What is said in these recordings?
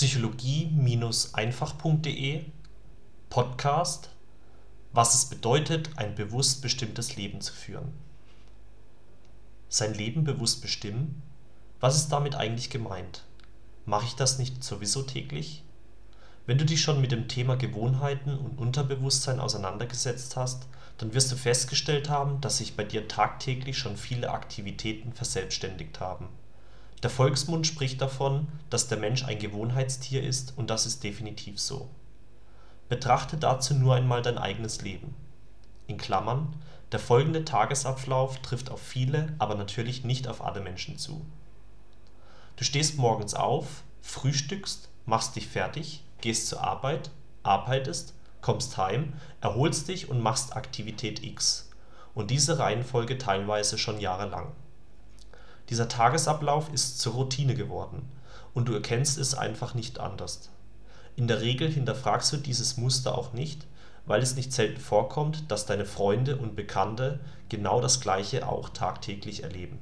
psychologie-einfach.de Podcast Was es bedeutet, ein bewusst bestimmtes Leben zu führen. Sein Leben bewusst bestimmen? Was ist damit eigentlich gemeint? Mache ich das nicht sowieso täglich? Wenn du dich schon mit dem Thema Gewohnheiten und Unterbewusstsein auseinandergesetzt hast, dann wirst du festgestellt haben, dass sich bei dir tagtäglich schon viele Aktivitäten verselbstständigt haben. Der Volksmund spricht davon, dass der Mensch ein Gewohnheitstier ist und das ist definitiv so. Betrachte dazu nur einmal dein eigenes Leben. In Klammern, der folgende Tagesablauf trifft auf viele, aber natürlich nicht auf alle Menschen zu. Du stehst morgens auf, frühstückst, machst dich fertig, gehst zur Arbeit, arbeitest, kommst heim, erholst dich und machst Aktivität X. Und diese Reihenfolge teilweise schon jahrelang dieser Tagesablauf ist zur Routine geworden, und du erkennst es einfach nicht anders. In der Regel hinterfragst du dieses Muster auch nicht, weil es nicht selten vorkommt, dass deine Freunde und Bekannte genau das Gleiche auch tagtäglich erleben.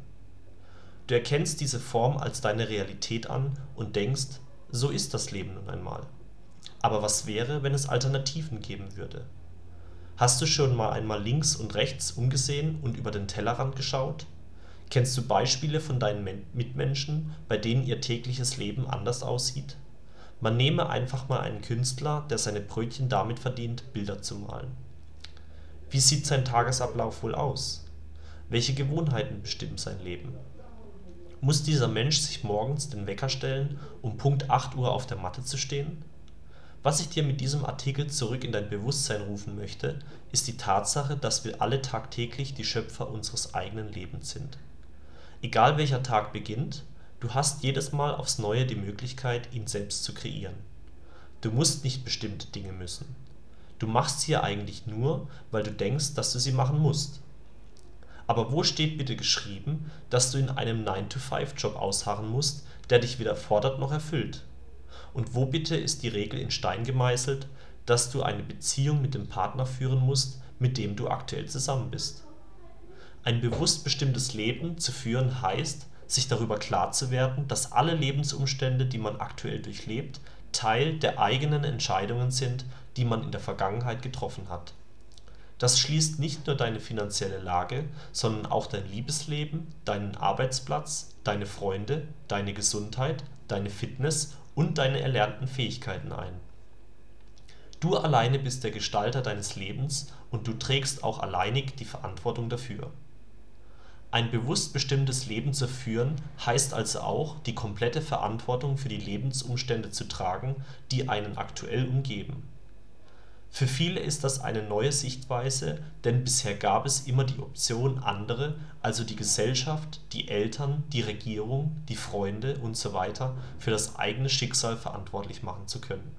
Du erkennst diese Form als deine Realität an und denkst, so ist das Leben nun einmal. Aber was wäre, wenn es Alternativen geben würde? Hast du schon mal einmal links und rechts umgesehen und über den Tellerrand geschaut Kennst du Beispiele von deinen Mitmenschen, bei denen ihr tägliches Leben anders aussieht? Man nehme einfach mal einen Künstler, der seine Brötchen damit verdient, Bilder zu malen. Wie sieht sein Tagesablauf wohl aus? Welche Gewohnheiten bestimmen sein Leben? Muss dieser Mensch sich morgens den Wecker stellen, um Punkt 8 Uhr auf der Matte zu stehen? Was ich dir mit diesem Artikel zurück in dein Bewusstsein rufen möchte, ist die Tatsache, dass wir alle tagtäglich die Schöpfer unseres eigenen Lebens sind Egal welcher Tag beginnt, du hast jedes Mal aufs Neue die Möglichkeit, ihn selbst zu kreieren. Du musst nicht bestimmte Dinge müssen. Du machst sie ja eigentlich nur, weil du denkst, dass du sie machen musst. Aber wo steht bitte geschrieben, dass du in einem 9-to-5-Job ausharren musst, der dich weder fordert noch erfüllt? Und wo bitte ist die Regel in Stein gemeißelt, dass du eine Beziehung mit dem Partner führen musst, mit dem du aktuell zusammen bist ein bewusst bestimmtes Leben zu führen heißt, sich darüber klar zu werden, dass alle Lebensumstände, die man aktuell durchlebt, Teil der eigenen Entscheidungen sind, die man in der Vergangenheit getroffen hat. Das schließt nicht nur deine finanzielle Lage, sondern auch dein Liebesleben, deinen Arbeitsplatz, deine Freunde, deine Gesundheit, deine Fitness und deine erlernten Fähigkeiten ein. Du alleine bist der Gestalter deines Lebens und du trägst auch alleinig die Verantwortung dafür ein bewusst bestimmtes Leben zu führen heißt also auch, die komplette Verantwortung für die Lebensumstände zu tragen, die einen aktuell umgeben. Für viele ist das eine neue Sichtweise, denn bisher gab es immer die Option, andere, also die Gesellschaft, die Eltern, die Regierung, die Freunde usw. für das eigene Schicksal verantwortlich machen zu können.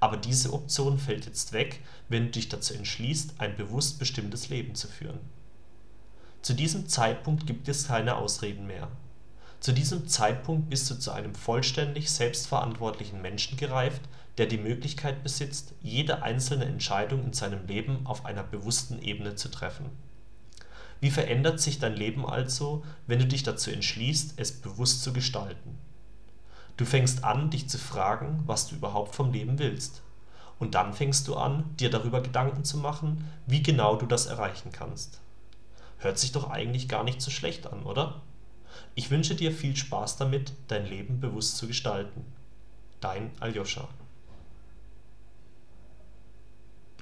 Aber diese Option fällt jetzt weg, wenn du dich dazu entschließt, ein bewusst bestimmtes Leben zu führen zu diesem Zeitpunkt gibt es keine Ausreden mehr. Zu diesem Zeitpunkt bist du zu einem vollständig selbstverantwortlichen Menschen gereift, der die Möglichkeit besitzt, jede einzelne Entscheidung in seinem Leben auf einer bewussten Ebene zu treffen. Wie verändert sich dein Leben also, wenn du dich dazu entschließt, es bewusst zu gestalten? Du fängst an, dich zu fragen, was du überhaupt vom Leben willst. Und dann fängst du an, dir darüber Gedanken zu machen, wie genau du das erreichen kannst Hört sich doch eigentlich gar nicht so schlecht an, oder? Ich wünsche dir viel Spaß damit, dein Leben bewusst zu gestalten. Dein Aljoscha